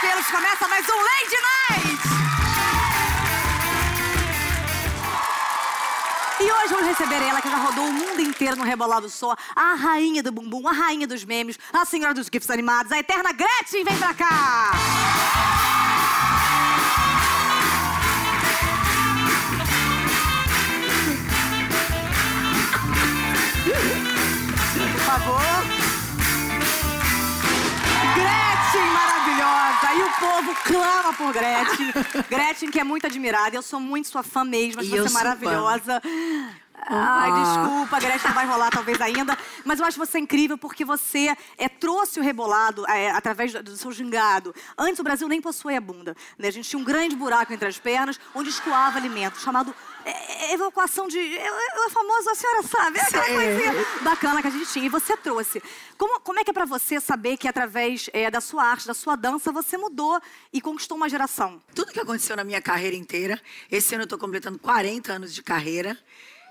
pelos, começa mais um Lady Night! E hoje vamos receber ela, que já rodou o mundo inteiro no Rebolado Só, a rainha do bumbum, a rainha dos memes, a senhora dos gifs animados, a eterna Gretchen, vem pra cá! Povo clama por Gretchen. Gretchen, que é muito admirada. Eu sou muito sua fã mesmo. Acho E você sou maravilhosa. Ai, Ah. desculpa, a Gretchen vai rolar talvez ainda. Mas eu acho você incrível porque você é, trouxe o rebolado é, através do, do seu gingado. Antes o Brasil nem possuía bunda. Né? A gente tinha um grande buraco entre as pernas onde escoava alimento, chamado é, evacuação de. É, é o famoso, a senhora sabe, é aquela Sei. coisinha bacana que a gente tinha. E você trouxe. Como, como é que é pra você saber que através é, da sua arte, da sua dança, você mudou e conquistou uma geração? Tudo que aconteceu na minha carreira inteira. Esse ano eu tô completando 40 anos de carreira.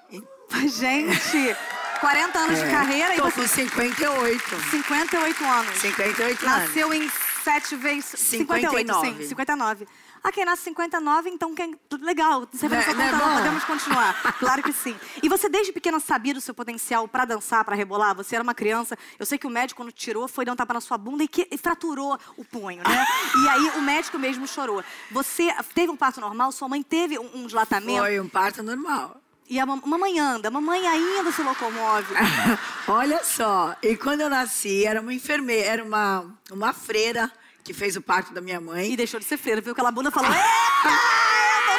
Gente, 40 anos de É, carreira e Tô você. com 58. 58 anos. 58 anos. Nasceu em 7 vezes. 58, 59. sim, 59. Ah, quem nasce em 59, então quem. Legal, você vai é- não é bom? podemos continuar. Claro que sim. E você, desde pequena, sabia do seu potencial pra dançar, pra rebolar? Você era uma criança. Eu sei que o médico, quando tirou, foi dar um tapa na sua bunda e, que, e fraturou o punho, né? E aí o médico mesmo chorou. Você teve um parto normal, sua mãe teve um, um dilatamento. Foi um parto normal. E a mam- mamãe anda, a mamãe ainda se locomove. Olha só, e quando eu nasci, era uma enfermeira, era uma, uma freira que fez o parto da minha mãe. E deixou de ser freira, viu aquela bunda e falou: Eita!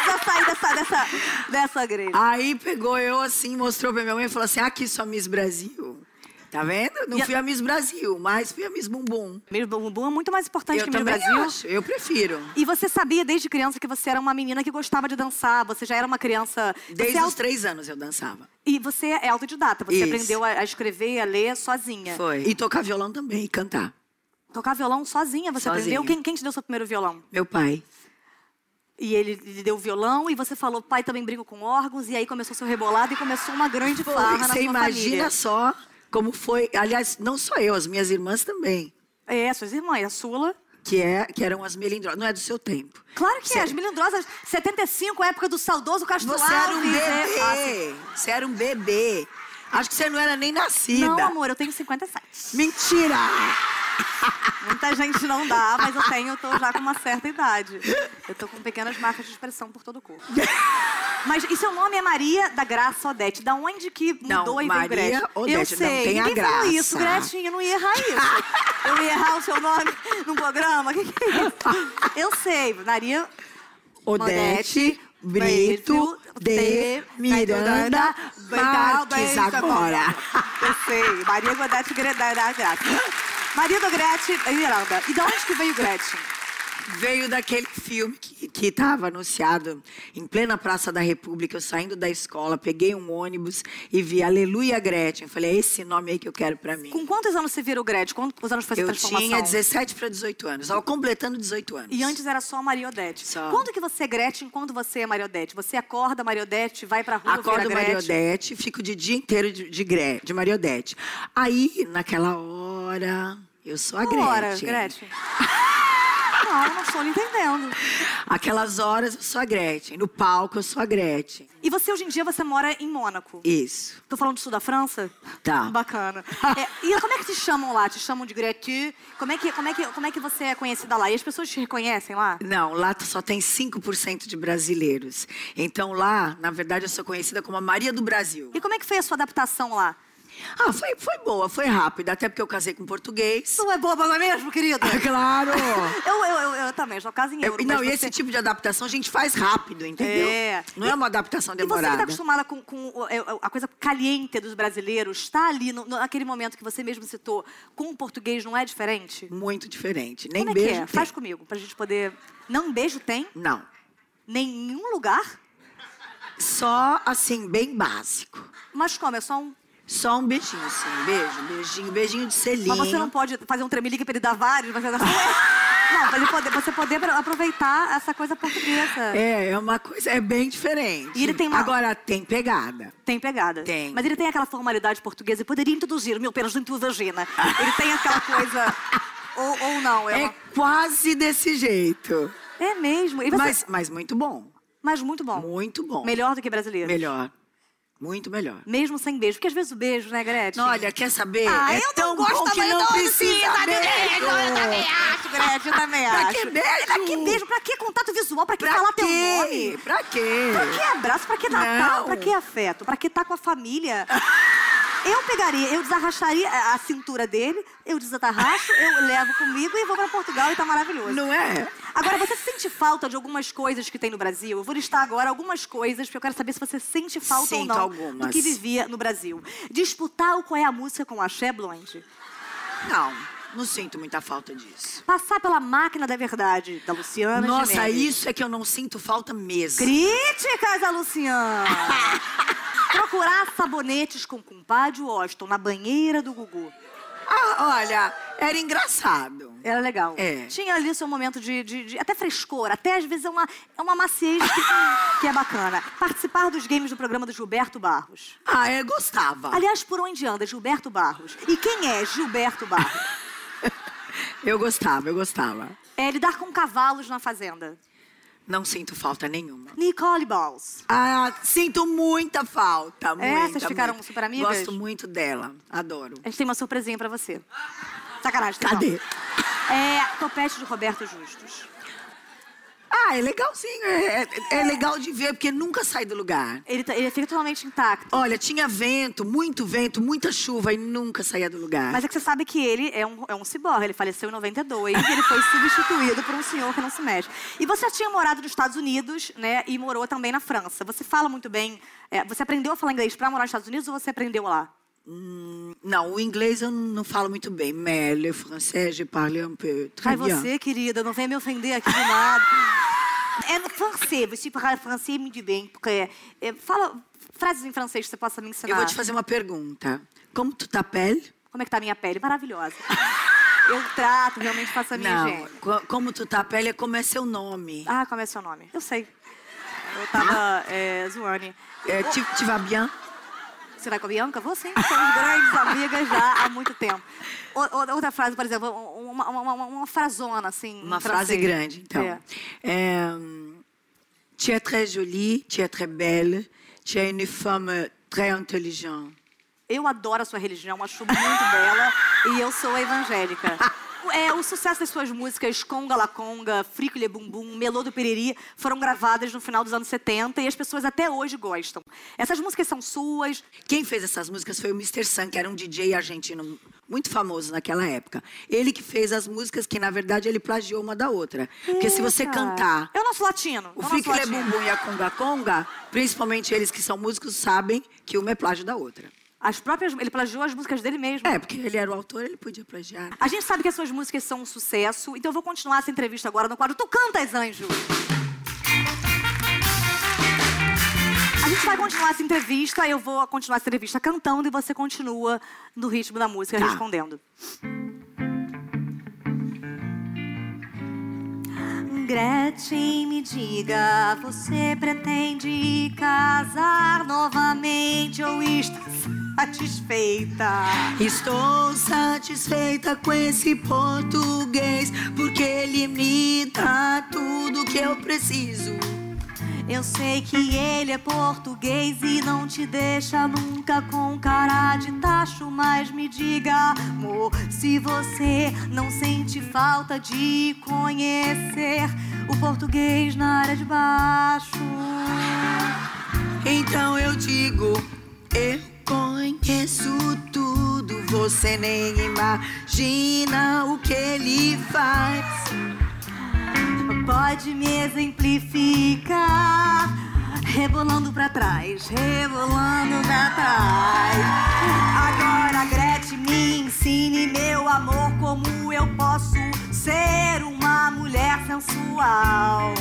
Eu vou sair dessa, dessa, dessa igreja. Aí pegou eu assim, mostrou pra minha mãe e falou assim: aqui sua Miss Brasil. Tá vendo? Não E a- fui a Miss Brasil, mas fui a Miss Bumbum. Mesmo bumbum é muito mais importante Eu que Miss Brasil. acho, eu prefiro. E você sabia desde criança que você era uma menina que gostava de dançar, você já era uma criança. Desde é os auto- três anos eu dançava. E você é autodidata, você Isso. aprendeu a, a escrever e a ler sozinha. Foi. E tocar violão também, e cantar. Tocar violão sozinha, você Sozinha. aprendeu? Quem, quem te deu seu primeiro violão? Meu pai. E ele lhe deu o violão e você falou, pai também brinca com órgãos, e aí começou seu rebolado e começou uma grande Foi, farra na você sua imagina família. só como foi. Aliás, não só eu, as minhas irmãs também. É, suas irmãs, a Sula. Que, é, que eram as melindrosas. Não é do seu tempo. Claro que Cê- é, as melindrosas, 75, época do saudoso Castro Você era um é, bebê. Você era um bebê. Acho que você não era nem nascida. Não, amor, eu tenho 57. Mentira! Muita gente não dá, mas eu tenho, eu tô já com uma certa idade. Eu tô com pequenas marcas de expressão por todo o corpo. Mas e seu nome é Maria da Graça Odete. Da onde que Não, mudou e Maria veio Gretchen? Odete, eu não sei. tem a Ninguém falou graça. isso, Gretchen. Eu não ia errar isso. Eu ia errar o seu nome num programa. O que, que é isso? Eu sei. Maria Odete Brito de Miranda Marques agora. Eu sei. Maria Godete Greda da Graça. Maria do Gretchen Miranda. E de onde que veio Gretchen? Veio daquele filme que estava anunciado em plena Praça da República, eu saindo da escola, peguei um ônibus e vi Aleluia Gretchen. Falei, é esse nome aí que eu quero pra mim. Com quantos anos você virou Gretchen? Quantos anos foi essa Eu transformação? tinha 17 para 18 anos, estava completando 18 anos. E antes era só Maria Odete. Só. Quando que você é Gretchen, quando você é Maria Odete? Você acorda Maria Odete, vai pra rua, Acordo vira Maria Gretchen? Odete, fico de dia inteiro de, de, Gre- de Maria Odete. Aí, naquela hora, eu sou a Gretchen. Ora, Gretchen. Não, eu não estou entendendo. Aquelas horas eu sou a Gretchen. No palco eu sou a Gretchen. E você, hoje em dia, você mora em Mônaco. Isso. Tô falando do sul da França? Tá. Bacana. É, e como é que te chamam lá? Te chamam de Gretchen? Como é, que, como, é que, como é que você é conhecida lá? E as pessoas te reconhecem lá? Não, lá só tem 5% de brasileiros. Então lá, na verdade, eu sou conhecida como a Maria do Brasil. E como é que foi a sua adaptação lá? Ah, foi, foi boa, foi rápida, até porque eu casei com português. Isso é boba, não é mesmo, querida? claro! Eu, eu, eu, eu também, já caso em Eu- euro. não, mas e você- esse tipo de adaptação a gente faz rápido, entendeu? É. Não é uma adaptação E você que demorada. está acostumada com, com o- é, a coisa caliente dos brasileiros, está ali no- naquele momento que você mesmo citou, com o português não é diferente? Muito diferente. Nem Como é beijo. que é? tem. Faz comigo, pra gente poder... Não beijo tem? Não. Nenhum lugar? Só assim, bem básico. Mas como? É só um... Só um beijinho, sim. Beijo, beijinho, beijinho de selinho. Mas você não pode fazer um tremelique pra ele dar vários, dar... Não, pra poder, você poder aproveitar essa coisa portuguesa. É, é uma coisa, é bem diferente. E ele tem uma- Agora, tem pegada. Tem pegada. Tem. Mas ele tem aquela formalidade portuguesa e poderia introduzir mil pelos dentro da vagina. Ele tem aquela coisa. Ou, ou não? É, É uma- quase desse jeito. é mesmo. Você- Mas, mas muito bom. Mas muito bom. Muito bom. Melhor do que brasileiro. Melhor. Muito melhor. Mesmo sem beijo. Porque às vezes o beijo, né, Gretchen? Olha, quer saber? Ah, é eu tão não gosto bom que também, não precisa de beijo. beijo. Eu também acho, Gretchen, eu também Pra acho. que beijo? Pra que beijo? Pra que contato visual? Pra que Pra falar quê? teu nome? Pra quê? Pra que abraço? Pra que Natal? Não. Pra que afeto? Pra que estar com a família? Eu pegaria, eu desarrastaria a cintura dele, eu desatarracho, eu levo comigo e vou pra Portugal e tá maravilhoso. Não é? Agora, você sente falta de algumas coisas que tem no Brasil? Eu vou listar agora algumas coisas, porque eu quero saber se você sente falta ou Sinto não algumas. do que vivia no Brasil. Disputar o Qual é a Música com a Ché Blonde. Não, não sinto muita falta disso. Passar pela máquina da verdade da Luciana Nossa, Gimenez. isso é que eu não sinto falta mesmo. Críticas a Luciana. Procurar sabonetes com compadre Washington na banheira do Gugu. Ah, olha, era engraçado. Era legal. É. Tinha ali o seu momento de, de- de- até frescor, até às vezes é uma, é uma maciez que, que é bacana. Participar dos games do programa do Gilberto Barros. Ah, eu gostava. Aliás, por onde anda Gilberto Barros? E quem é Gilberto Barros? Eu gostava, eu gostava. É lidar com cavalos na fazenda. Não sinto falta nenhuma. Nicole Balls. Ah, sinto muita falta. Muita, É, vocês ficaram super amigas? Gosto muito dela. Adoro. A gente tem uma surpresinha pra você. Sacanagem, tem Cadê? não. É Topete de Roberto Justus. Ah, é legalzinho. É, é- é legal de ver, porque nunca sai do lugar. Ele, tá- ele fica totalmente intacto. Olha, tinha vento, muito vento, muita chuva e nunca saía do lugar. Mas é que você sabe que ele é um, é um ciborgue. Ele faleceu em 92 e ele foi substituído por um senhor que não se mexe. E você já tinha morado nos Estados Unidos, né? E morou também na França. Você fala muito bem. é, você aprendeu a falar inglês pra morar nos Estados Unidos ou você aprendeu lá? Não, o inglês eu não falo muito bem. Mais le français, je parle un peu. Très Ai, bien. você, querida, não venha me ofender aqui do nada. É no francês, você fala francês muito bem, porque... é, fala frases em francês que você possa me ensinar. Eu vou te fazer uma pergunta. Como tu t'appelles? Como é que tá a minha pele? Maravilhosa. Eu trato, realmente faço a minha Não, higiene. como tu t'appelles é como é seu nome. Ah, como é seu nome? Eu sei. Eu tava é, zoando. É, tu, tu vas bien? Você vai com a Bianca? Sim. Somos grandes amigas já há muito tempo. Outra frase, por exemplo, uma, uma, uma, uma frasona, assim. Uma frase grande, então. É. É, tu es très jolie, tu es très belle, tu es une femme très intelligente. Eu adoro a sua religião, acho muito bela e eu sou evangélica. É, o sucesso das suas músicas Conga La Conga, Frico Le Bum Bum, Melô do Pereri foram gravadas no final dos anos 70 e as pessoas até hoje gostam. Essas músicas são suas. Quem fez essas músicas foi o Mr. Sun, que era um DJ argentino muito famoso naquela época. Ele que fez as músicas que, na verdade, ele plagiou uma da outra. Porque se você Eita. cantar Eu não sou latino. o eu não Frique sou Le latino. Bumbum e a Conga Conga, principalmente eles que são músicos, sabem que uma é plágio da outra. As próprias, ele plagiou as músicas dele mesmo. É, porque ele era o autor, ele podia plagiar. A gente sabe que as suas músicas são um sucesso, então eu vou continuar essa entrevista agora no quadro Tu Cantas, Anjo. A gente vai continuar essa entrevista, eu vou continuar essa entrevista cantando e você continua no ritmo da música Tá. respondendo. Gretchen, me diga, você pretende casar novamente ou está satisfeita? Estou satisfeita com esse português, porque ele me dá tudo que eu preciso. Eu sei que ele é português e não te deixa nunca com cara de tacho, mas me diga, amor, se você não sente falta de conhecer o português na área de baixo. Então eu digo, eu conheço tudo, você nem imagina o que ele faz. Pode me exemplificar, rebolando pra trás, rebolando pra trás. Agora, Gretchen, me ensine, meu amor, como eu posso ser uma mulher sensual.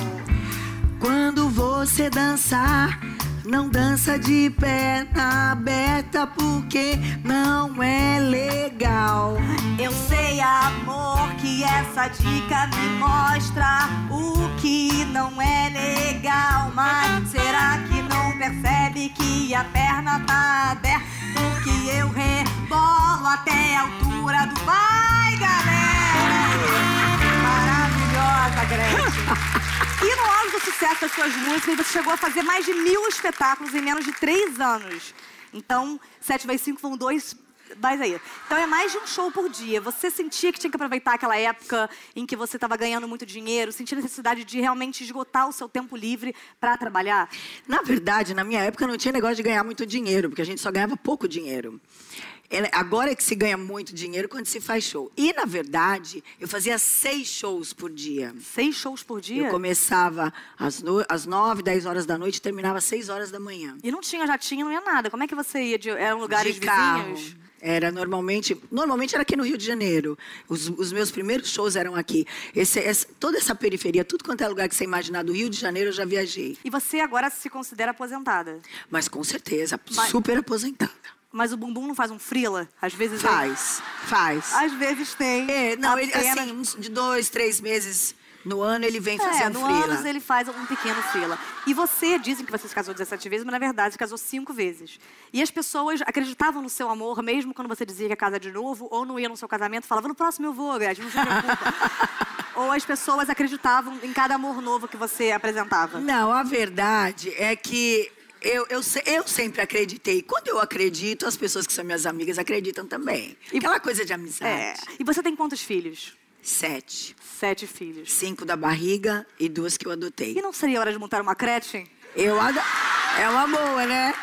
Quando você dançar, não dança de perna aberta porque não é legal. Eu sei, amor, que essa dica me mostra o que não é legal. Mas será que não percebe que a perna tá aberta? Porque eu rebolo até a altura do vai, galera! E no auge do sucesso das suas músicas, você chegou a fazer mais de mil espetáculos em menos de três anos. Então, 7 vezes 5 vão dois mas aí. Então é mais de um show por dia. Você sentia que tinha que aproveitar aquela época em que você estava ganhando muito dinheiro, sentia necessidade de realmente esgotar o seu tempo livre para trabalhar? Na verdade, na minha época não tinha negócio de ganhar muito dinheiro, porque a gente só ganhava pouco dinheiro. Agora é que se ganha muito dinheiro quando se faz show. E, na verdade, eu fazia seis shows por dia. Seis shows por dia? Eu começava às, no... às nove, dez horas da noite e terminava às seis horas da manhã. E não tinha jatinho, não ia nada. Como é que você ia? De... Eram lugares de vizinhos? Carro. Era normalmente, normalmente era aqui no Rio de Janeiro. Os, os meus primeiros shows eram aqui. Esse, essa, toda essa periferia, tudo quanto é lugar que você imaginar do Rio de Janeiro, eu já viajei. E você agora se considera aposentada? Mas com certeza, Mas... super aposentada. Mas o bumbum não faz um frila? Às vezes faz, é... faz. Às vezes tem. É, não, ele, assim, de dois, três meses no ano ele vem fazendo é, no frila. anos ele faz um pequeno frila. E você, dizem que você se casou 17 vezes, mas na verdade se casou cinco vezes. E as pessoas acreditavam no seu amor, mesmo quando você dizia que ia casar de novo, ou não ia no seu casamento, falava, no próximo eu vou, Gretchen, não se preocupa. ou as pessoas acreditavam em cada amor novo que você apresentava? Não, a verdade é que eu, eu, eu, sempre acreditei. Quando eu acredito, as pessoas que são minhas amigas acreditam também. E, Aquela coisa de amizade. É. E você tem quantos filhos? Sete. Sete filhos. Cinco da barriga e duas que eu adotei. E não seria hora de montar uma creche? Eu ado... É uma boa, né?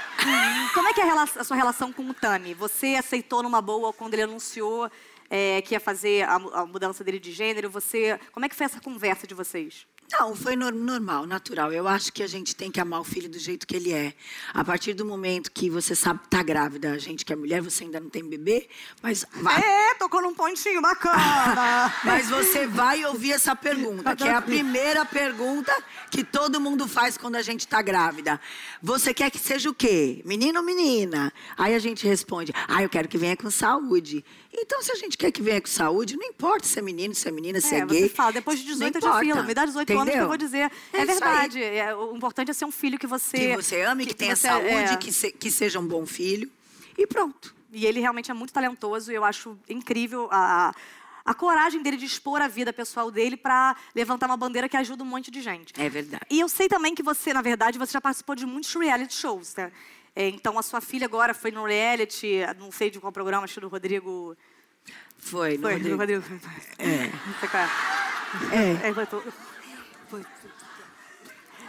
Como é que é a, a, sua relação com o Tami? Você aceitou numa boa quando ele anunciou é, que ia fazer a, a mudança dele de gênero? Você, como é que foi essa conversa de vocês? Não, foi normal, natural. Eu acho que a gente tem que amar o filho do jeito que ele é. A partir do momento que você sabe que tá grávida, a gente que é mulher, você ainda não tem bebê, mas vai. É, tocou num pontinho bacana. mas você vai ouvir essa pergunta, que é a primeira pergunta que todo mundo faz quando a gente tá grávida. Você quer que seja o quê? Menino ou menina? Aí a gente responde: "Ah, eu quero que venha com saúde". Então, se a gente quer que venha com saúde, não importa se é menino, se é menina, se é, é gay. Você fala, depois de 18 eu fila. Me dá 18 Entendeu? Anos que eu vou dizer. É, é verdade. É, o importante é ser um filho que você. Que você ame, que, que tenha você, saúde, é... que, se, que seja um bom filho. E pronto. E ele realmente é muito talentoso e eu acho incrível a, a coragem dele de expor a vida pessoal dele para levantar uma bandeira que ajuda um monte de gente. É verdade. E eu sei também que você, na verdade, você já participou de muitos reality shows, né? É, então, a sua filha agora foi no reality, não sei de qual programa, acho do Rodrigo... Foi, foi, no Rodrigo. Rodrigo. É. É. é. Foi.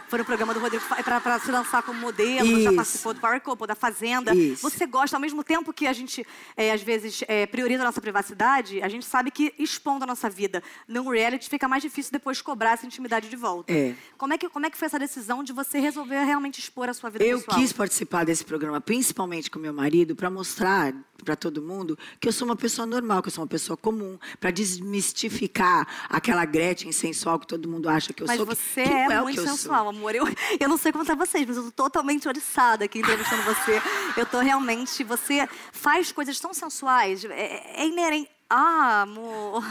Foi no programa do Rodrigo para se lançar como modelo, Isso. já participou do Power Couple, da Fazenda. Isso. Você gosta, ao mesmo tempo que a gente, é, às vezes, é, prioriza a nossa privacidade, a gente sabe que expondo a nossa vida num reality fica mais difícil depois cobrar essa intimidade de volta. É. Como, é que, como é que foi essa decisão de você resolver realmente expor a sua vida Eu pessoal? quis participar desse programa, principalmente com meu marido, para mostrar para todo mundo que eu sou uma pessoa normal, que eu sou uma pessoa comum, para desmistificar aquela Gretchen sensual que todo mundo acha que eu mas sou. Mas você que, é, é muito sensual, amor. Eu, eu não sei contar vocês, mas eu tô totalmente oriçada aqui entrevistando você. Eu tô realmente. Você faz coisas tão sensuais. É, é inerente. Ah, amor.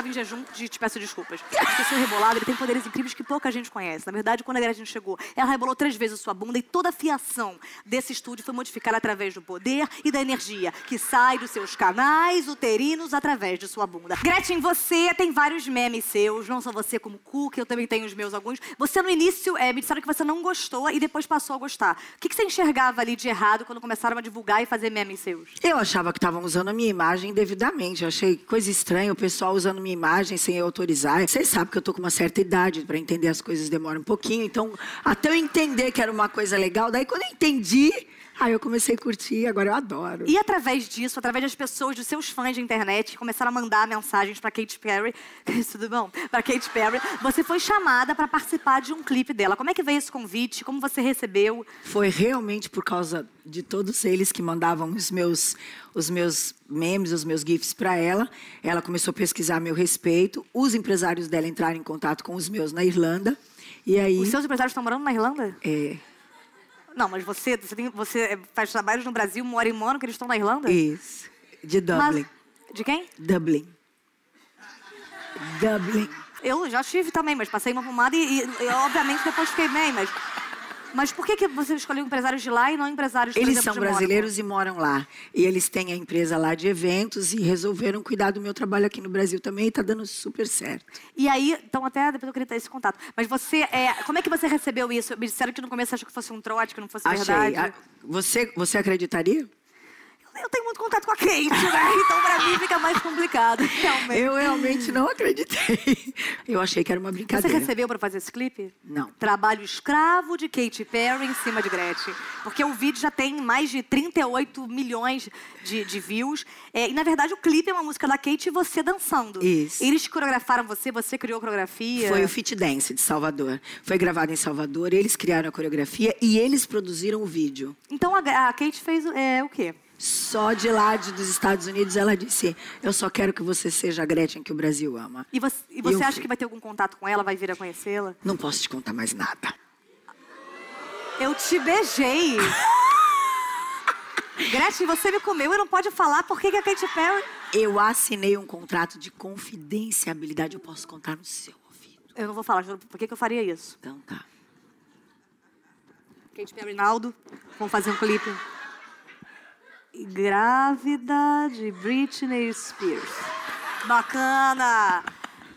Estava em jejum de peço desculpas. Porque seu rebolado ele tem poderes incríveis que pouca gente conhece. Na verdade, quando a Gretchen chegou, ela rebolou três vezes sua bunda e toda a fiação desse estúdio foi modificada através do poder e da energia que sai dos seus canais uterinos através de sua bunda. Gretchen, você tem vários memes seus, não só você como Cook, eu também tenho os meus alguns. Você no início é, me disseram que você não gostou e depois passou a gostar. O que, que você enxergava ali de errado quando começaram a divulgar e fazer memes seus? Eu achava que estavam usando a minha imagem devidamente. Eu achei coisa estranha o pessoal usando minha imagem sem eu autorizar. Vocês sabem que eu tô com uma certa idade, para entender as coisas demora um pouquinho. Então, até eu entender que era uma coisa legal, daí quando eu entendi, Aí eu comecei a curtir, agora eu adoro. E através disso, através das pessoas, dos seus fãs de internet, que começaram a mandar mensagens para Katy Perry, tudo bom? Para Katy Perry, você foi chamada para participar de um clipe dela. Como é que veio esse convite? Como você recebeu? Foi realmente por causa de todos eles que mandavam os meus os meus memes, os meus gifs para ela. Ela começou a pesquisar a meu respeito. Os empresários dela entraram em contato com os meus na Irlanda. E aí Os seus empresários estão morando na Irlanda? é, Não, mas você, você, tem- você faz trabalhos no Brasil, mora em Mônaco, eles estão na Irlanda? isso, de Dublin. Mas- de quem? Dublin. Dublin. Eu já estive também, mas passei uma pomada e, e- e, obviamente depois fiquei bem, mas... Mas por que, que você escolheu empresários de lá e não empresários, por Eles exemplo, são brasileiros e moram lá. E eles têm a empresa lá de eventos e resolveram cuidar do meu trabalho aqui no Brasil também e tá dando super certo. E aí, então até depois eu queria ter esse contato. Mas você, é, como é que você recebeu isso? Me disseram que no começo achou que fosse um trote, que não fosse Achei. verdade. A- Você, você acreditaria? Eu tenho muito contato com a Kate, né? Então pra mim fica mais complicado, realmente. Eu realmente não acreditei. Eu achei que era uma Você brincadeira. recebeu pra fazer esse clipe? Não. Trabalho escravo de Katy Perry em cima de Gretchen. Porque o vídeo já tem mais de 38 milhões de, de views. É, e, na verdade, o clipe é uma música da Kate e você dançando. Isso. Eles coreografaram você, você criou a coreografia. Foi o Fit Dance de Salvador. Foi gravado em Salvador, eles criaram a coreografia e eles produziram o vídeo. Então a, a Kate fez é, o quê? Só de lá de, dos Estados Unidos ela disse: Eu só quero que você seja a Gretchen que o Brasil ama. E você, e você eu acha fui. que vai ter algum contato com ela? Vai vir a conhecê-la? Não posso te contar mais nada. Eu te beijei. Gretchen, você me comeu e não pode falar por que a Katy Perry... Eu assinei um contrato de confidenciabilidade. Eu posso contar no seu ouvido. Eu não vou falar, por que que eu faria isso? Então tá. Katy Perry e Naldo vão fazer um clipe. Grávida de Britney Spears. Bacana!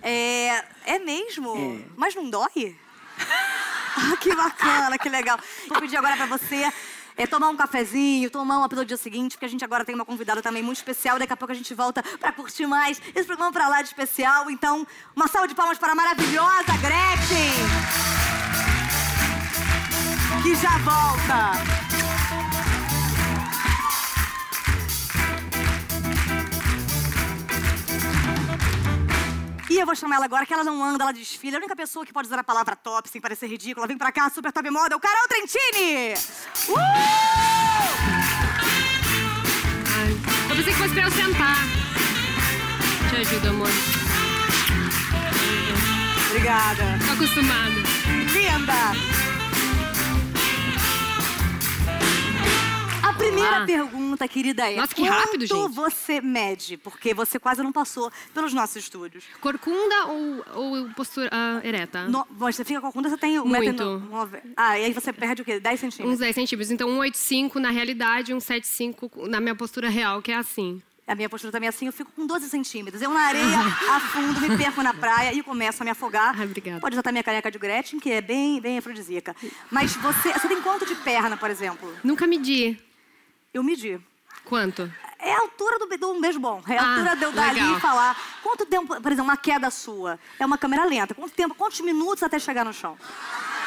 É, é mesmo? É. Mas não dói? Ah, que bacana, que legal. Vou pedir agora pra você é, tomar um cafezinho, tomar uma pelo dia seguinte, porque a gente agora tem uma convidada também muito especial. Daqui a pouco a gente volta pra curtir mais esse programa pra lá de especial. Então, uma salva de palmas para a maravilhosa Gretchen! Que já volta! E eu vou chamar ela agora, que ela não anda, ela desfila. A única pessoa que pode usar a palavra top sem parecer ridícula. Vem pra cá, super top moda, o Carol Trentini! Uh! Ai, eu pensei que fosse pra eu sentar. Te ajuda, amor. Obrigada. Tô acostumada. Linda! A primeira Olá. pergunta, querida, é Nossa, que rápido, quanto gente. você mede? Porque você quase não passou pelos nossos estúdios. Corcunda ou, ou postura ah, ereta? No, você fica com a conta, você tem um Muito. nove- Ah, e aí você perde o quê? 10 centímetros? Uns 10 centímetros. Então, 1,85 na realidade, 1,75 na minha postura real, que é assim. A minha postura também é assim, eu fico com 12 centímetros. Eu na areia, afundo, me perco na praia e começo a me afogar. Ai, obrigada. Pode usar também a caneca de Gretchen, que é bem, bem afrodisíaca. Mas você, você tem quanto de perna, por exemplo? Nunca medi. Eu medi. Quanto? É a altura do, do um beijo bom. É a Ah, altura de eu dar ali e falar. Quanto tempo, por exemplo, uma queda sua? É uma câmera lenta. Quanto tempo, quantos minutos até chegar no chão?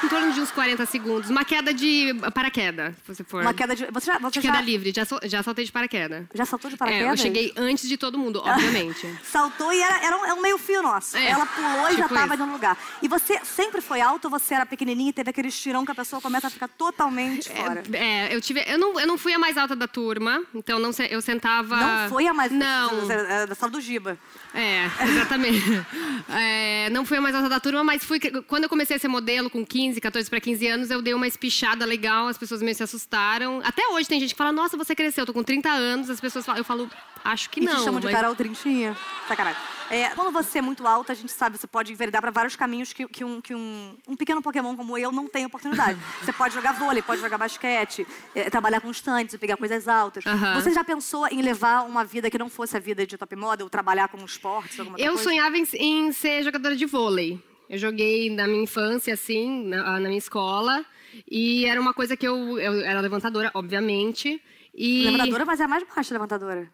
Em torno de uns 40 segundos. Uma queda de paraquedas, se você for. Uma queda de. Você já, você De queda já, livre. Já, sol- já saltei de paraquedas. já saltou de É, paraquedas? eu cheguei antes de todo mundo, obviamente. Saltou e era, era um, é um meio fio nosso. É, Ela pulou e já tipo estava isso. no lugar. E você sempre foi alto ou você era pequenininha e teve aquele estirão que a pessoa começa a ficar totalmente fora? É, eu tive. Eu não, eu não fui a mais alta da turma, então não, eu sentava. Não foi a mais. Não. É da sala do Giba. É, exatamente. É, não fui a mais alta da turma, mas fui. Quando eu comecei a ser modelo com 15, 14 para 15 anos, eu dei uma espichada legal, as pessoas meio se assustaram. Até hoje tem gente que fala, nossa, você cresceu, eu tô com 30 anos, as pessoas falam, eu falo, acho que e não. te chamam de mas- Carol Trintinha. Sacanagem. É, quando você é muito alta, a gente sabe, você pode enveredar para vários caminhos que, que, um, que um, um pequeno Pokémon como eu não tem oportunidade. você pode jogar vôlei, pode jogar basquete, é, trabalhar com estantes, pegar coisas altas. Você já pensou em levar uma vida que não fosse a vida de top model, trabalhar com esportes, alguma Eu coisa? sonhava em, em ser jogadora de vôlei. Eu joguei na minha infância, assim, na, na minha escola. E era uma coisa que eu, eu era levantadora, obviamente. E Levantadora, mas é a mais baixa levantadora.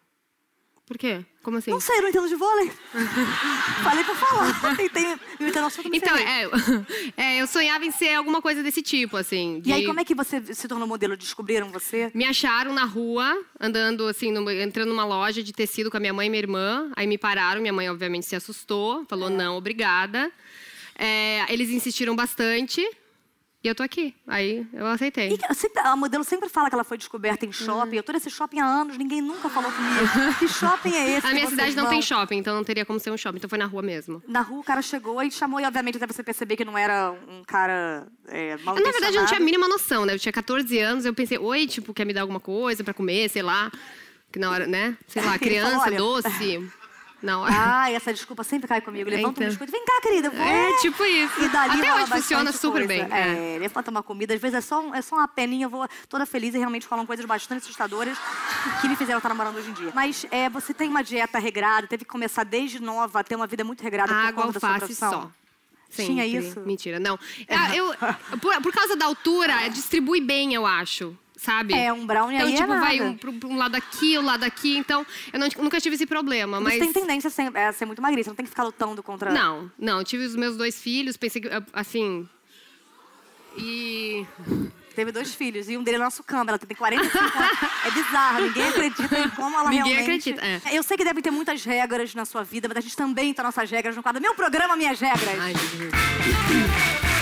Por quê? Como assim? Não sei, eu não entendo de vôlei. Falei pra falar. Tentei me não Então, é, é, eu sonhava em ser alguma coisa desse tipo, assim. E aí, de- como é que você se tornou modelo? Descobriram você? Me acharam na rua, andando assim, numa- entrando numa loja de tecido com a minha mãe e minha irmã. Aí me pararam, minha mãe obviamente se assustou, falou não, obrigada. É, eles insistiram bastante e eu tô aqui. Aí eu aceitei. E sempre- a modelo sempre fala que ela foi descoberta em Uhum. shopping. Eu tô nesse shopping há anos, ninguém nunca falou comigo. que shopping é esse? A minha cidade não vão? tem shopping, então não teria como ser um shopping, então foi na rua mesmo. Na rua o cara chegou e chamou, e obviamente até você perceber que não era um cara é, mal na verdade, eu não tinha a mínima noção, né? Eu tinha 14 anos, eu pensei, oi, tipo, quer me dar alguma coisa pra comer, sei lá. Que na hora, né? Sei lá, criança, doce. Hora. Ah, essa desculpa sempre cai comigo. Levanta Então. um biscoito. Vem cá, querida. Vou. É, tipo isso. E dali Até hoje funciona super coisa. bem. É. É, levanta uma comida. Às vezes é só, um- é só uma peninha. Eu vou toda feliz e realmente rolam coisas bastante assustadoras que me fizeram estar namorando hoje em dia. Mas é, você tem uma dieta regrada, teve que começar desde nova a ter uma vida muito regrada por Água, conta da sua alface profissão. só. Tinha Sempre. isso? Mentira, não. Ah, eu, por, por causa da altura, distribui bem, eu acho. Sabe? É, um brownie Então, aí é tipo, vai nada. um, um lado aqui, o lado aqui. Então, eu não- nunca tive esse problema. Mas. Você tem tendência a ser, a ser muito magrinha, você não tem que ficar lutando contra... Não, não. Tive os meus dois filhos, pensei que, assim. E. Teve dois filhos e um dele é nosso câmera. Ela tem 45 anos. É bizarro, ninguém acredita em como ela Ninguém realmente... acredita, é. Eu sei que deve ter muitas regras na sua vida, mas a gente também tem nossas regras no quadro. Meu programa, minhas regras. Ai, meu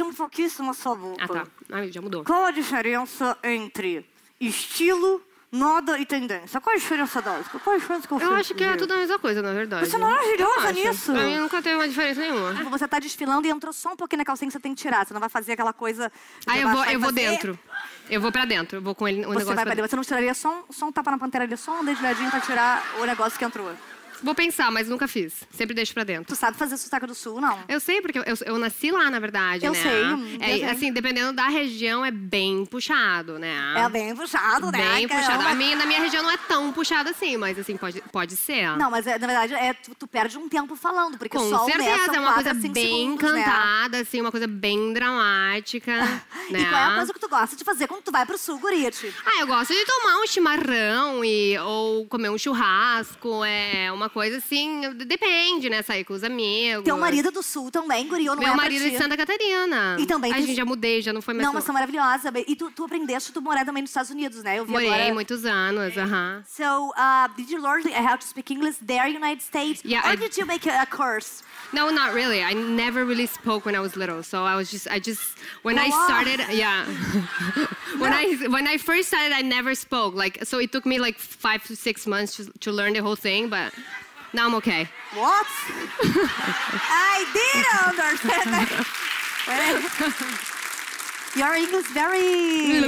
Mexendo pouquíssimo a sua boca. Ah, tá. Ai, já mudou. Qual a diferença entre estilo, moda e tendência? Qual a diferença delas? Qual a diferença que eu Eu acho que é tudo a mesma coisa, na verdade. Você é maravilhosa nisso. Pra mim nunca teve uma diferença nenhuma. Tipo, Você tá desfilando e entrou só um pouquinho na calcinha que você tem que tirar. Você não vai fazer aquela coisa. de Aí eu vou, abaixar e eu vou fazer- dentro. Eu vou pra dentro. Eu vou com ele o Você negócio. vai pra dentro. Você não tiraria só um, só um tapa na pantera ali, só um dedilhadinho pra tirar o negócio que entrou. Vou pensar, mas nunca fiz. Sempre deixo pra dentro. Tu sabe fazer sotaque do sul, não? Eu sei, porque eu, eu, eu nasci lá, na verdade, Eu né? sei, hum, eu É, sei. assim, dependendo da região, é bem puxado, né? É bem puxado, né? Bem Caramba. puxado. A minha, na minha região não é tão puxado assim, mas assim, pode, pode ser. Não, mas é, na verdade, é, tu, tu perde um tempo falando, porque Com só o né, certeza, são é uma coisa bem segundos, né? cantada, assim, uma coisa bem dramática. né? E qual é a coisa que tu gosta de fazer quando tu vai pro sul, Gurite? Ah, eu gosto de tomar um chimarrão e, ou comer um churrasco, é uma coisa assim, depende, né? Sair com os amigos. Teu marido é do sul também, Guri, ou não Meu é marido é de Santa Catarina. E também A tem- gente já mudei, já não foi mais Não, mas são maravilhosas. E tu, tu aprendeste, tu morar também nos Estados Unidos, né? Eu vi Morei agora... muitos anos, aham. So, uh, did you learn how to speak English there in the United States? Yeah, or I- did you make a, course? No, not really. I never really spoke when I was little. So I was just, I just, when I Go on. started, yeah. when I when I first started, I never spoke. Like, so it took me like five to six months to, to learn the whole thing. But now I'm okay. What? I did understand. Your English very,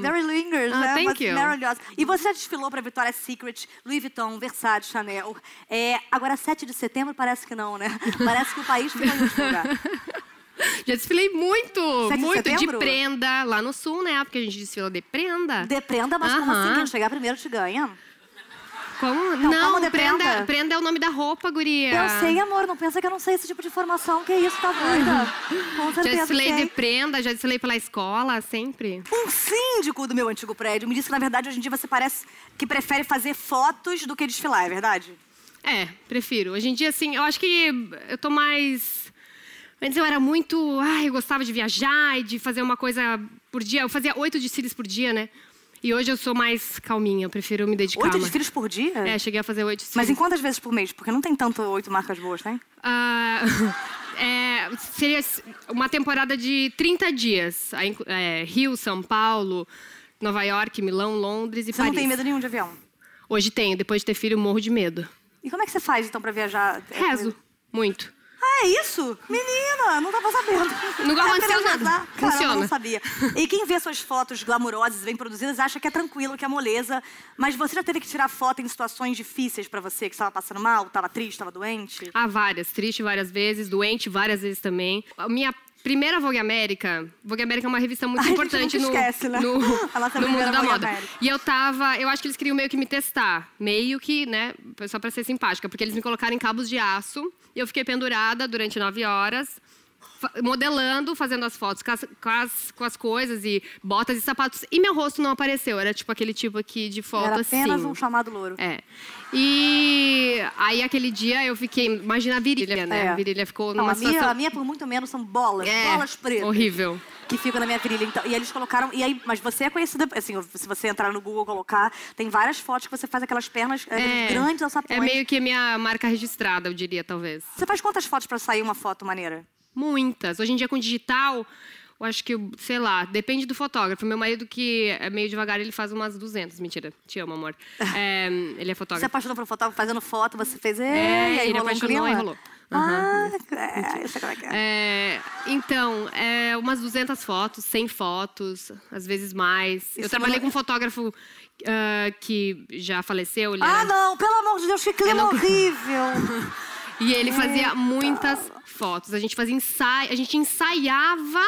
very lingers, Ah, né? thank you. Maravilhosa. E você já desfilou para Victoria's Secret, Louis Vuitton, Versace, Chanel. É, agora, 7 de setembro, parece que não, né? Parece que o país ficou em último lugar. Já desfilei muito, de muito de setembro? prenda lá no sul, né? Porque a gente desfila de prenda. Deprenda, mas como Aham. assim? Quem chegar primeiro te ganha? Como? Então, não, como prenda, prenda? é o nome da roupa, guria. Eu sei, amor, não pensa que eu não sei esse tipo de informação. Que isso, tá doida? Com Já certeza desfilei de prenda, já desfilei pela escola, sempre. Um síndico do meu antigo prédio me disse que, na verdade, hoje em dia você parece que prefere fazer fotos do que desfilar, é verdade? É, prefiro. Hoje em dia, assim, eu acho que eu tô mais. Antes eu era muito. Ai, eu gostava de viajar e de fazer uma coisa por dia. Eu fazia oito desfiles por dia, né? E hoje eu sou mais calminha, eu prefiro me dedicar. Oito desfiles por dia? É, cheguei a fazer oito desfiles. Mas em quantas vezes por mês? Porque não tem tanto oito marcas boas, tem? Ah, é, seria uma temporada de 30 dias. É, Rio, São Paulo, Nova York, Milão, Londres e Você Paris. não tem medo nenhum de avião? Hoje tenho, depois de ter filho, morro de medo. E como é que você faz, então, pra viajar? Rezo, muito. É isso? Menina, não tava sabendo. É aconteceu nada. Caramba, Funciona. não sabia. E quem vê suas fotos glamurosas, bem produzidas, acha que é tranquilo, que é moleza. Mas você já teve que tirar foto em situações difíceis pra você? Que estava passando mal, estava triste, estava doente? Ah, várias. Triste várias vezes, doente várias vezes também. A minha primeira Vogue América... Vogue América é uma revista muito A gente importante no, esquece, né? no, no mundo da moda. América. E eu tava... Eu acho que eles queriam meio que me testar. Meio que, né? Só pra ser simpática. Porque eles me colocaram em cabos de aço. E eu fiquei pendurada durante nove horas. modelando, fazendo as fotos com as, com, as, com as coisas e botas e sapatos. E meu rosto não apareceu. Era tipo aquele tipo aqui de foto Era assim. apenas um chamado louro. É. E aí aquele dia eu fiquei. Imagina a virilha, né? É. A virilha ficou Não, numa a, minha, situação. a minha, por muito menos, são bolas. É, bolas pretas. horrível. Que ficam na minha virilha. Então, e eles colocaram. E aí, mas você é conhecida. Assim, se você entrar no Google colocar, tem várias fotos que você faz aquelas pernas é, grandes alçapões. É meio que a minha marca registrada, eu diria, talvez. Você faz quantas fotos pra sair uma foto maneira? Muitas. Hoje em dia, com digital, eu acho que, sei lá, depende do fotógrafo. Meu marido, que é meio devagar, ele faz umas 200. Mentira, te amo, amor. É, ele é Você fotógrafo. apaixonou por um fotógrafo fazendo foto, você fez. É, É, e aí ele apaixonou e rolou. Ah, é, como é é. É, então, é, umas 200 fotos, 100 fotos, às vezes mais. Isso eu trabalhei não- com um fotógrafo ah, que já faleceu. Ah, era- não, pelo amor de Deus, que clima não- horrível. E ele fazia muitas fotos. A gente fazia ensaio, a gente ensaiava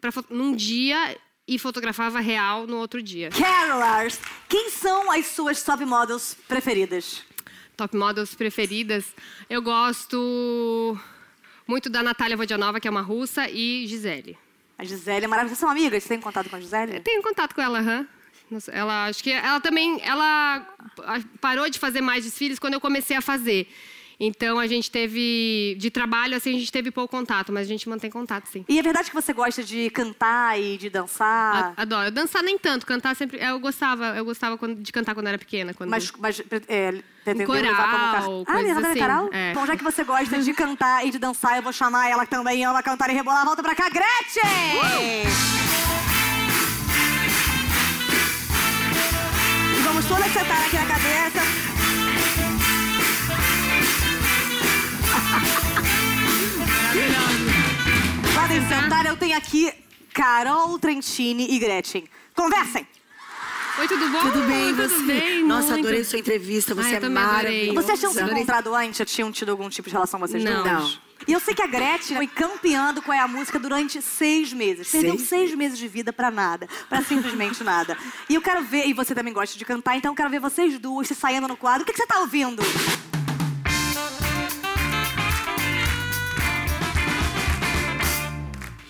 pra, num dia e fotografava real no outro dia. Carolers, quem são as suas top models preferidas? Top models preferidas, eu gosto muito da Natália Vodianova, que é uma russa, e Gisele. A Gisele é maravilhosa. Vocês são amigas? Você tem contato com a Gisele? Tenho contato com ela, aham. Nossa, Ela, acho que ela também, ela ah, parou de fazer mais desfiles quando eu comecei a fazer. Então a gente teve de trabalho assim a gente teve pouco contato, mas a gente mantém contato sim. E é verdade que você gosta de cantar e de dançar? A- Adoro. Dançar nem tanto, cantar sempre. Eu gostava, eu gostava de cantar quando era pequena. Quando... Mas, mas é, pretendeu coral, levar como car... Ah, Leandra assim, é. Bom, já que você gosta de cantar e de dançar, eu vou chamar ela também ama cantar e rebolar. Volta pra cá, Gretchen! E vamos todas sentar aqui na cabeça. Podem sentar, eu tenho aqui Carol Trentini e Gretchen. Conversem! Oi, tudo bom? Tudo bem, tudo você? bem? Nossa, muito. adorei sua entrevista, você Ai, é maravilhosa. Vocês tinham se encontrado antes? Já tinham tido algum tipo de relação vocês Não. duas? Não. E eu sei que a Gretchen foi campeã do Qual é a Música durante seis meses. Perdeu Seis? seis meses de vida pra nada. Pra simplesmente nada. E eu quero ver, e você também gosta de cantar, então eu quero ver vocês duas se saindo no quadro. O que, que você tá ouvindo?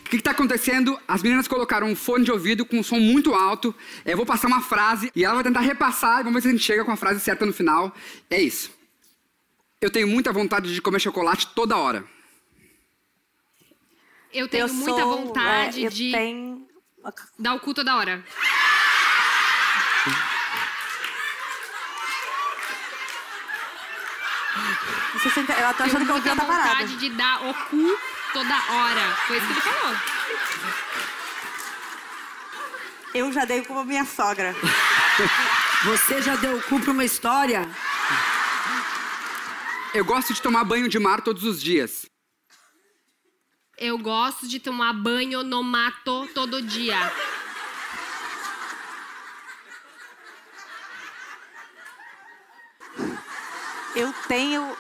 O que está acontecendo? As meninas colocaram um fone de ouvido com um som muito alto. Eu vou passar uma frase e ela vai tentar repassar e vamos ver se a gente chega com a frase certa no final. É isso. Eu tenho muita vontade de comer chocolate toda hora. Eu tenho eu muita sou, vontade é, eu de tenho... dar o cu toda hora. Eu tô achando que eu muita outra parada. vontade de dar o cu toda hora. Foi isso que ele falou. Eu já dei como minha sogra. Você já deu o cu pra uma história? Eu gosto de tomar banho de mar todos os dias. Eu gosto de tomar banho no mato todo dia. Eu tenho...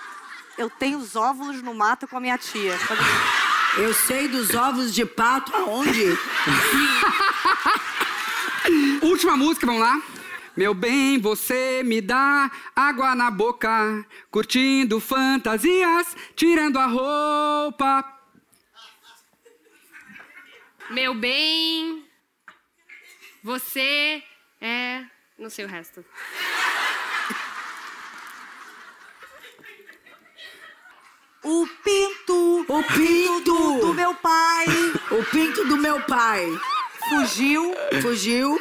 Eu tenho os óvulos no mato com a minha tia. Eu sei dos ovos de pato aonde? Última música, vamos lá? Meu bem, você me dá água na boca, curtindo fantasias, tirando a roupa. Meu bem, você é. Não sei o resto. O pinto... O pinto! do meu pai O pinto do meu pai. fugiu Fugiu.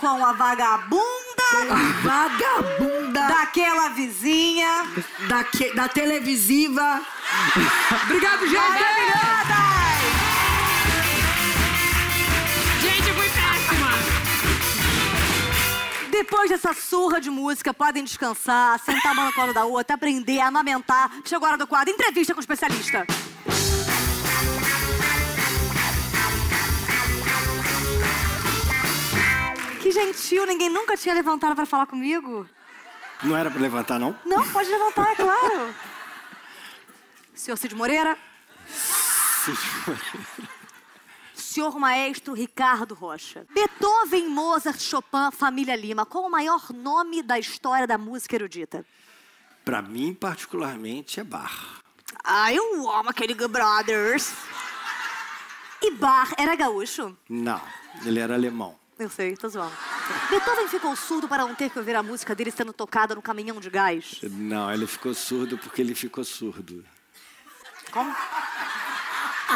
com a vagabunda Vagabunda daquela vizinha da, que- da televisiva. Obrigado, gente! maravilhosa! Depois dessa surra de música, podem descansar, sentar uma no colo da outra, aprender, amamentar. Chegou a hora do quadro Entrevista com o Especialista. Que gentil, ninguém nunca tinha levantado pra falar comigo. Não era pra levantar, não? Não, pode levantar, é claro. Senhor Cid Moreira. Senhor Maestro Ricardo Rocha. Beethoven, Mozart, Chopin, Família Lima. Qual o maior nome da história da música erudita? Pra mim, particularmente, é bar. Ah, eu amo aquele Good Brothers. E Bar era gaúcho? Não, ele era alemão. Eu sei, tô zoando. Beethoven ficou surdo para não ter que ouvir a música dele sendo tocada no caminhão de gás? Não, ele ficou surdo porque ele ficou surdo. Como?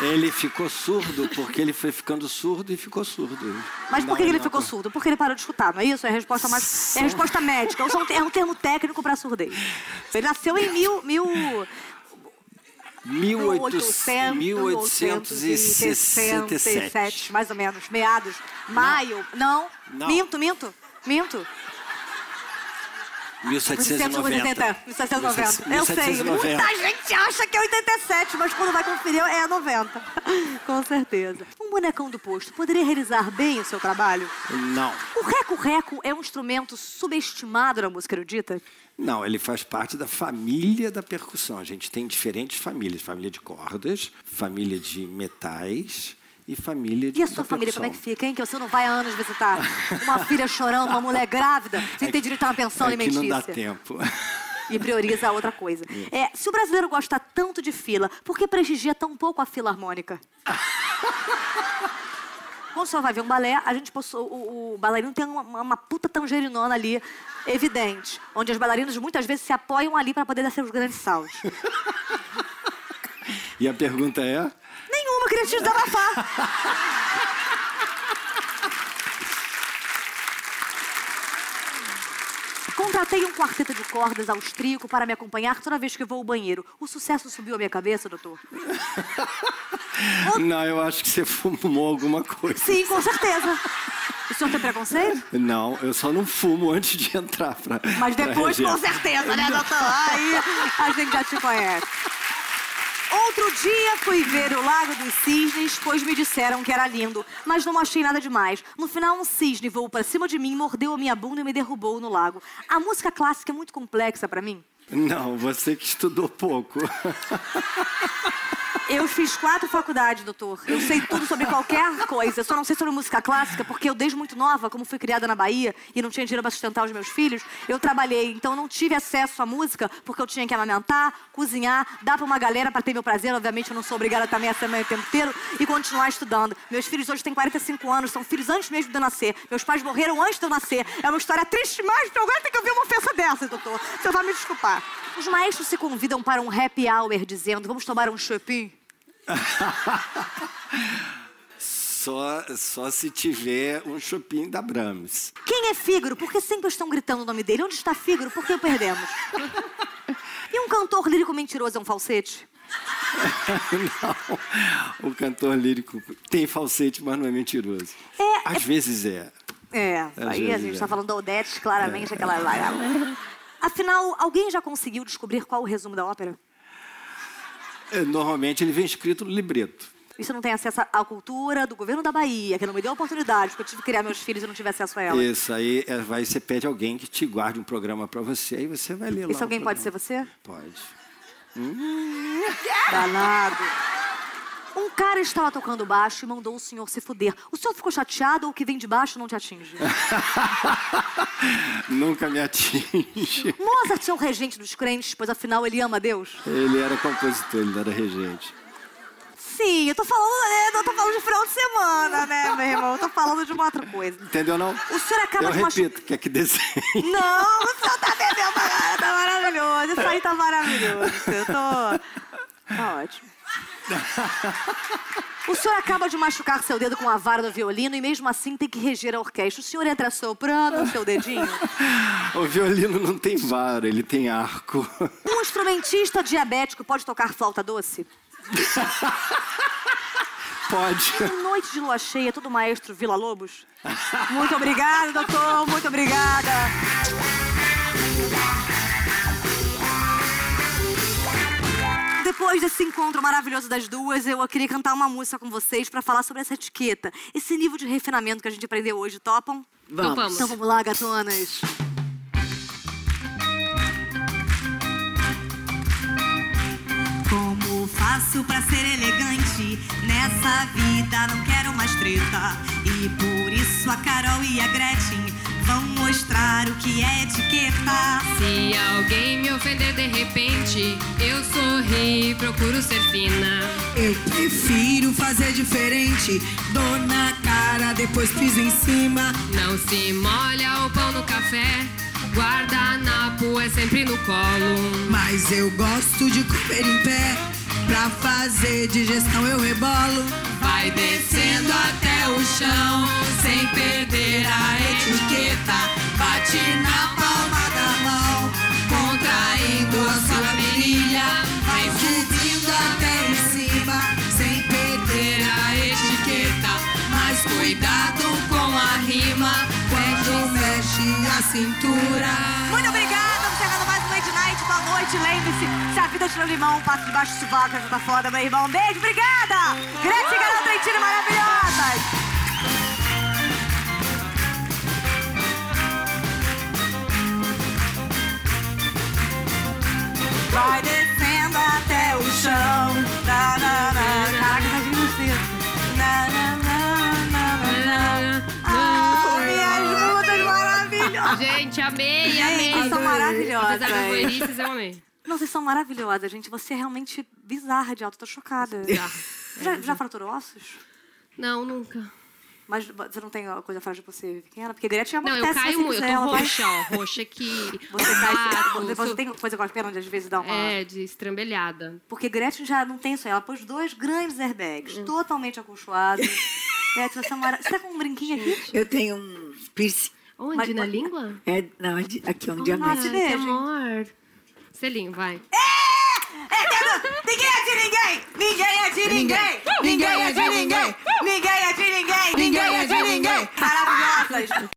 Ele ficou surdo porque ele foi ficando surdo e ficou surdo. Mas por que ele ficou surdo? Porque ele parou de escutar, não é isso? É a resposta mais. É a resposta médica. É um- É termo técnico para surdez. Ele nasceu em mil. mil 1800, 1867, 1867. mais ou menos, meados, maio, não, Não. minto, minto, minto, 1790. 1790, eu sei, 1790. muita gente acha que é 87, mas quando vai conferir é 90, com certeza. Um bonecão do posto poderia realizar bem o seu trabalho? Não. O reco-reco é um instrumento subestimado na música erudita? Não, ele faz parte da família da percussão. A gente tem diferentes famílias: família de cordas, família de metais e família de E a sua família, como é que fica, hein? Que você não vai há anos visitar uma filha chorando, uma mulher grávida, sem ter direito a uma pensão É que alimentícia. não dá tempo. E prioriza outra coisa. É, se o brasileiro gosta tanto de fila, por que prestigia tão pouco a fila harmônica? Quando o senhor vai ver um balé, a gente possui, o, o bailarino tem uma, uma puta tangerinona ali, evidente. Onde as bailarinas muitas vezes se apoiam ali para poder dar seus grandes saltos. E a pergunta é? Eu queria te desabafar. Contratei um quarteto de cordas austríaco para me acompanhar toda vez que vou ao banheiro. O sucesso subiu a minha cabeça, doutor? Não, eu acho que você fumou alguma coisa. Sim, com certeza. O senhor tem preconceito? Não, eu só não fumo antes de entrar pra. Mas pra depois, reger. com certeza, né, doutor? Aí a gente já te conhece. Outro dia fui ver o Lago dos Cisnes, pois me disseram que era lindo, mas não achei nada demais. No final, um cisne voou para cima de mim, mordeu a minha bunda e me derrubou no lago. A música clássica é muito complexa para mim. Não, você que estudou pouco. Eu fiz quatro faculdades, doutor. Eu sei tudo sobre qualquer coisa. Só não sei sobre música clássica, porque eu, desde muito nova, como fui criada na Bahia e não tinha dinheiro para sustentar os meus filhos, eu trabalhei. Então, eu não tive acesso à música, porque eu tinha que amamentar, cozinhar, dar para uma galera para ter meu prazer. Obviamente, eu não sou obrigada também a ser mãe o tempo inteiro e continuar estudando. Meus filhos hoje têm 45 anos, são filhos antes mesmo de eu nascer. Meus pais morreram antes de eu nascer. É uma história triste então agora tem que ouvir uma ofensa dessa, doutor. Senhor vai me desculpar. Os maestros se convidam para um happy hour dizendo: vamos tomar um chopin. Só, só se tiver um shopping da Brahms. Quem é Fígaro? Por que sempre estão gritando o nome dele? Onde está Fígaro? Por que perdemos? E um cantor lírico mentiroso é um falsete? Não, o cantor lírico tem falsete, mas não é mentiroso. É, Às vezes é. É, Às aí a gente é. está falando da Odete, claramente aquela lá. Afinal, alguém já conseguiu descobrir qual o resumo da ópera? É, Normalmente ele vem escrito no libreto. Isso não tem acesso à cultura do governo da Bahia, que não me deu a oportunidade, porque eu tive que criar meus filhos e não tive acesso a ela. Isso aí é, vai, você pede alguém que te guarde um programa pra você, aí você vai ler lá. Esse o alguém pode ser você? Pode. Danado. Um cara estava tocando baixo e mandou o senhor se fuder. O senhor ficou chateado ou o que vem de baixo não te atinge? Nunca me atinge. Mozart é o regente dos crentes, pois afinal ele ama Deus? Ele era compositor, ele era regente. Sim, eu tô falando, né? Eu tô falando de final de semana, né, meu irmão? Eu tô falando de uma outra coisa. Entendeu não? O senhor acaba Eu de machu- repito, quer que desenhe. Não, o senhor tá bebendo, tá maravilhoso. Isso aí tá maravilhoso. Eu tô. Tá ótimo. O senhor acaba de machucar seu dedo com a vara do violino e mesmo assim tem que reger a orquestra. O senhor entra soprando o seu dedinho? O violino não tem vara, ele tem arco. Um instrumentista diabético pode tocar flauta doce? Pode. Em noite de lua cheia, todo maestro Vila Lobos? Muito obrigada, doutor. Muito obrigada. Depois desse encontro maravilhoso das duas, eu queria cantar uma música com vocês pra falar sobre essa etiqueta, esse nível de refinamento que a gente aprendeu hoje. Topam? Vamos. Topamos. Então vamos lá, gatonas. Como faço pra ser elegante nessa vida? Não quero mais treta. E por isso a Carol e a Gretchen vão mostrar o que é etiqueta. Se alguém me ofender de repente, eu sorri e procuro ser fina. Eu prefiro fazer diferente. Dou na cara, depois piso em cima. Não se molha o pão no café, guardanapo é sempre no colo. Mas eu gosto de comer em pé. Pra fazer digestão eu rebolo. Vai descendo até o chão, sem perder a etiqueta. Bate na palma da mão, contraindo a sua virilha. Vai subindo até em cima, sem perder a etiqueta. Mas cuidado com a rima, quando mexe a cintura. Muito obrigada um Night. Boa noite. Lembre-se, se a vida tirou limão, passa debaixo do sovaco, já tá foda, meu irmão. Beijo, obrigada! Gretchen e Carol Trentino maravilhosas! Vai descendo até o chão. Na, na, na. Caraca, imagina você. Na, na, na, Gente, amei, amei. vocês são maravilhosas. Apesar das doerices, eu amei. Não, vocês são maravilhosas, gente. Você é realmente bizarra de alto. Tô chocada. Já, já fraturou ossos? Não, nunca. Mas você não tem coisa frágil de você pequena? Porque Gretchen Não, amortece eu caio muito. Eu tô roxa, ó. Roxa que. Você, cai, você, você tem coisa com as pernas onde às vezes dá uma... É, de estrambelhada. Porque Gretchen já não tem isso aí. Ela pôs dois grandes airbags, totalmente acolchoados. Gretchen, você é mara... Você tá com um brinquinho aqui? Eu tenho um piercing. Onde? Mas, na mas, língua? É, não, é aqui, onde ah, é Que amor. Selinho, vai. É! é ninguém é de ninguém! Ninguém é de ninguém! Ninguém é de ninguém! Ninguém é, é de ninguém! Ninguém é de ninguém! Maravilhosas!